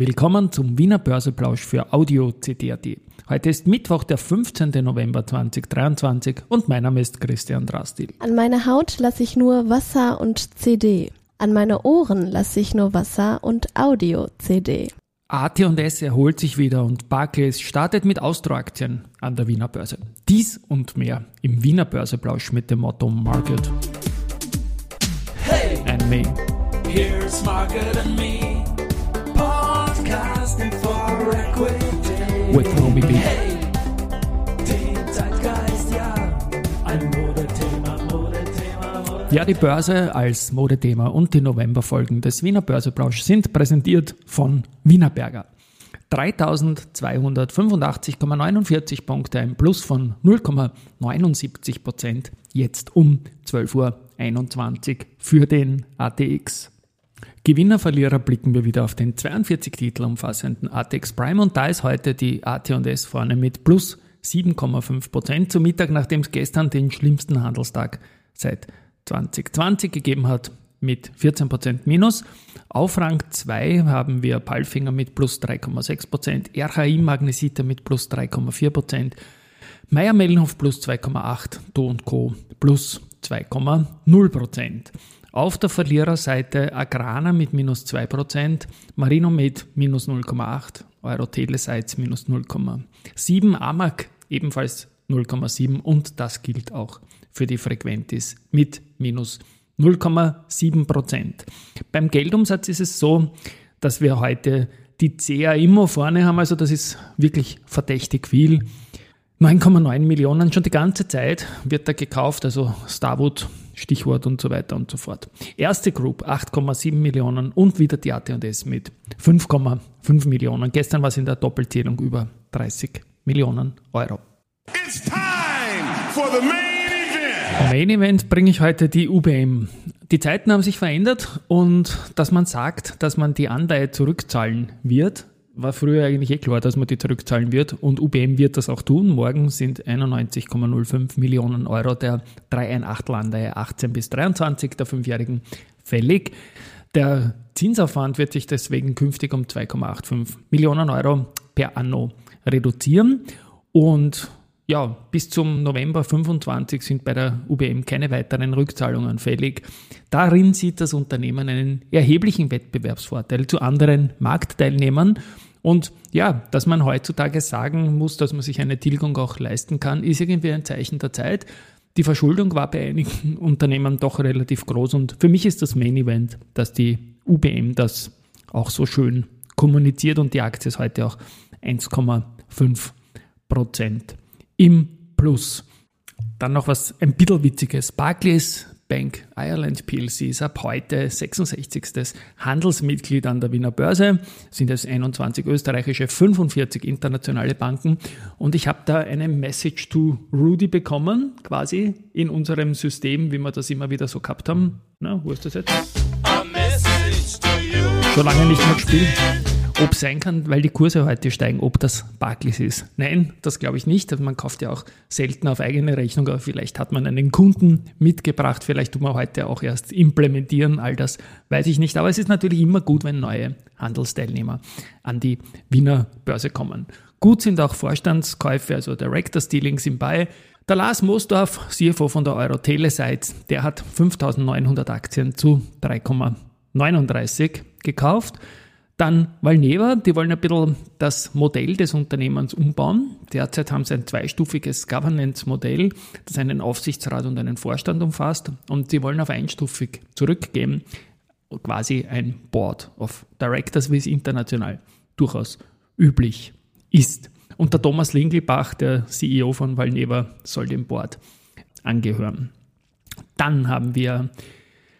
Willkommen zum Wiener Börseplausch für Audio CD.at. Heute ist Mittwoch, der 15. November 2023 und mein Name ist Christian Drastil. An meine Haut lasse ich nur Wasser und CD. An meine Ohren lasse ich nur Wasser und Audio-CD. AT&S erholt sich wieder und Barclays startet mit Austro-Aktien an der Wiener Börse. Dies und mehr im Wiener Börseplausch mit dem Motto Market Hey, and Me. here's Margaret and me. Podcasting for Equity. With Romy B. Hey, den Zeitgeist, ja. Ein Modethema, Modethema, Modethema. Ja, die Börse als Modethema und die Novemberfolgen des Wiener Börseplausch sind präsentiert von Wienerberger. 3285,49 Punkte, ein Plus von 0,79 Prozent, jetzt um 12.21 Uhr für den ATX. Gewinner, Verlierer blicken wir wieder auf den 42 Titel umfassenden ATX Prime und da ist heute die AT&S vorne mit plus 7,5 Prozent zu Mittag, nachdem es gestern den schlimmsten Handelstag seit 2020 gegeben hat mit 14 Prozent minus. Auf Rang 2 haben wir Palfinger mit plus 3,6 Prozent, RHI Magnesita mit plus 3,4 Prozent, Meier Mellenhof plus 2,8, Do Co. plus 2,0 Prozent. Auf der Verliererseite Agrana mit minus 2 Prozent, Marino mit minus 0,8, Euro Telesites minus 0,7, Amag ebenfalls 0,7 und das gilt auch für die Frequentis mit minus 0,7 Prozent. Beim Geldumsatz ist es so, dass wir heute die CA immer vorne haben, also das ist wirklich verdächtig viel. 9,9 Millionen schon die ganze Zeit wird da gekauft, also Starwood, Stichwort und so weiter und so fort. Erste Group 8,7 Millionen und wieder die AT&S mit 5,5 Millionen. Gestern war es in der Doppelzählung über 30 Millionen Euro. It's time for the main event. Main Event bringe ich heute die UBM. Die Zeiten haben sich verändert und dass man sagt, dass man die Anleihe zurückzahlen wird, war früher eigentlich eh klar, dass man die zurückzahlen wird und UBM wird das auch tun. Morgen sind 91,05 Millionen Euro der 318 Anleihe 18 bis 23 der Fünfjährigen fällig. Der Zinsaufwand wird sich deswegen künftig um 2,85 Millionen Euro per anno reduzieren und ja, bis zum November 25 sind bei der UBM keine weiteren Rückzahlungen fällig. Darin sieht das Unternehmen einen erheblichen Wettbewerbsvorteil zu anderen Marktteilnehmern. Und ja, dass man heutzutage sagen muss, dass man sich eine Tilgung auch leisten kann, ist irgendwie ein Zeichen der Zeit. Die Verschuldung war bei einigen Unternehmen doch relativ groß und für mich ist das Main Event, dass die UBM das auch so schön kommuniziert und die Aktie ist heute auch 1,5 Prozent im Plus. Dann noch was ein bisschen witziges. Barclays Bank Ireland PLC ist ab heute 66. Handelsmitglied an der Wiener Börse, sind es 21 österreichische, 45 internationale Banken und ich habe da eine Message to Rudy bekommen, quasi in unserem System, wie wir das immer wieder so gehabt haben. Na, wo ist das jetzt? Schon lange nicht mehr gespielt. Ob sein kann, weil die Kurse heute steigen, ob das Barclays ist. Nein, das glaube ich nicht. Man kauft ja auch selten auf eigene Rechnung, aber vielleicht hat man einen Kunden mitgebracht, vielleicht tut man heute auch erst implementieren, all das weiß ich nicht. Aber es ist natürlich immer gut, wenn neue Handelsteilnehmer an die Wiener Börse kommen. Gut sind auch Vorstandskäufe, also Director Dealings im bei. Der Lars Moosdorf, CFO von der Euro Telesites, der hat 5900 Aktien zu 3,39 gekauft. Dann Valneva, die wollen ein bisschen das Modell des Unternehmens umbauen. Derzeit haben sie ein zweistufiges Governance-Modell, das einen Aufsichtsrat und einen Vorstand umfasst. Und sie wollen auf einstufig zurückgehen, quasi ein Board of Directors, wie es international durchaus üblich ist. Und der Thomas Lingelbach, der CEO von Valneva, soll dem Board angehören. Dann haben wir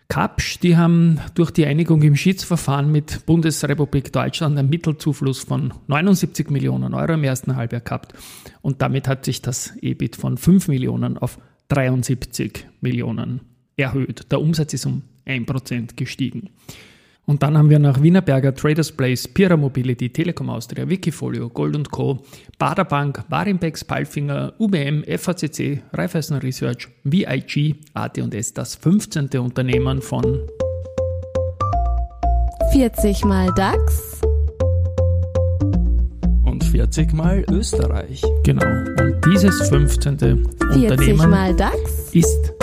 Kapsch, die haben durch die Einigung im Schiedsverfahren mit Bundesrepublik Deutschland einen Mittelzufluss von 79 Millionen Euro im ersten Halbjahr gehabt und damit hat sich das EBIT von 5 Millionen auf 73 Millionen erhöht. Der Umsatz ist um 1% gestiegen. Und dann haben wir nach Wienerberger, Traders Place, Pira Mobility, Telekom Austria, Wikifolio, Gold Co., Baderbank, Warimpex, Palfinger, UBM, FACC, Raiffeisen Research, VIG, AT&S das 15. Unternehmen von 40 mal DAX, 40 Mal Österreich. Genau. Und dieses 15. 40 Unternehmen mal DAX. ist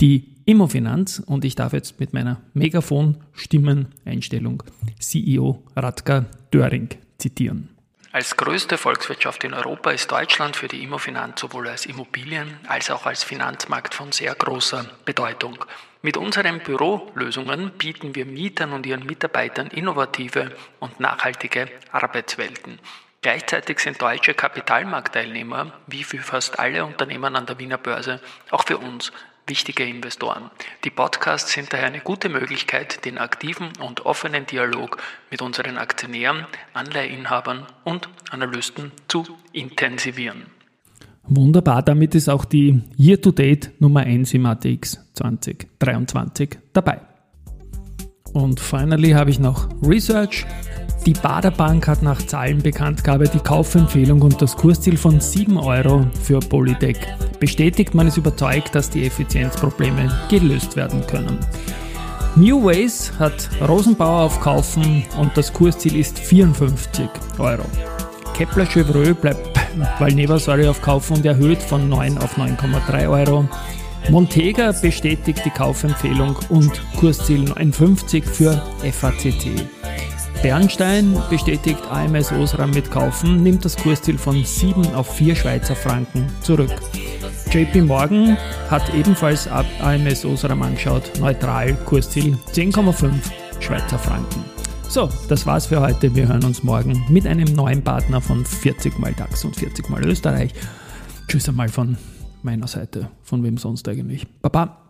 die Immofinanz und ich darf jetzt mit meiner Megafon-Stimmeneinstellung CEO Radka Döring zitieren. Als größte Volkswirtschaft in Europa ist Deutschland für die Immofinanz sowohl als Immobilien als auch als Finanzmarkt von sehr großer Bedeutung. Mit unseren Bürolösungen bieten wir Mietern und ihren Mitarbeitern innovative und nachhaltige Arbeitswelten. Gleichzeitig sind deutsche Kapitalmarktteilnehmer, wie für fast alle Unternehmen an der Wiener Börse, auch für uns wichtige Investoren. Die Podcasts sind daher eine gute Möglichkeit, den aktiven und offenen Dialog mit unseren Aktionären, Anleiheinhabern und Analysten zu intensivieren. Wunderbar, damit ist auch die Year-to-Date Nummer 1 im ATX 2023 dabei. Und finally habe ich noch Research. Die Baderbank hat nach Zahlenbekanntgabe die Kaufempfehlung und das Kursziel von 7 Euro für Polytech bestätigt. Man ist überzeugt, dass die Effizienzprobleme gelöst werden können. New Ways hat Rosenbauer auf Kaufen und das Kursziel ist 54 Euro. Kepler Chevreux bleibt Valneva Säure auf Kaufen und erhöht von 9 auf 9,3 Euro. Montega bestätigt die Kaufempfehlung und Kursziel 59 für FACC. Bernstein bestätigt AMS Osram mit Kaufen, nimmt das Kursziel von 7 auf 4 Schweizer Franken zurück. JP Morgan hat ebenfalls AMS Osram angeschaut, neutral, Kursziel 10,5 Schweizer Franken. So, das war's für heute. Wir hören uns morgen mit einem neuen Partner von 40 mal DAX und 40 mal Österreich. Tschüss einmal von meiner Seite. Von wem sonst eigentlich? Baba.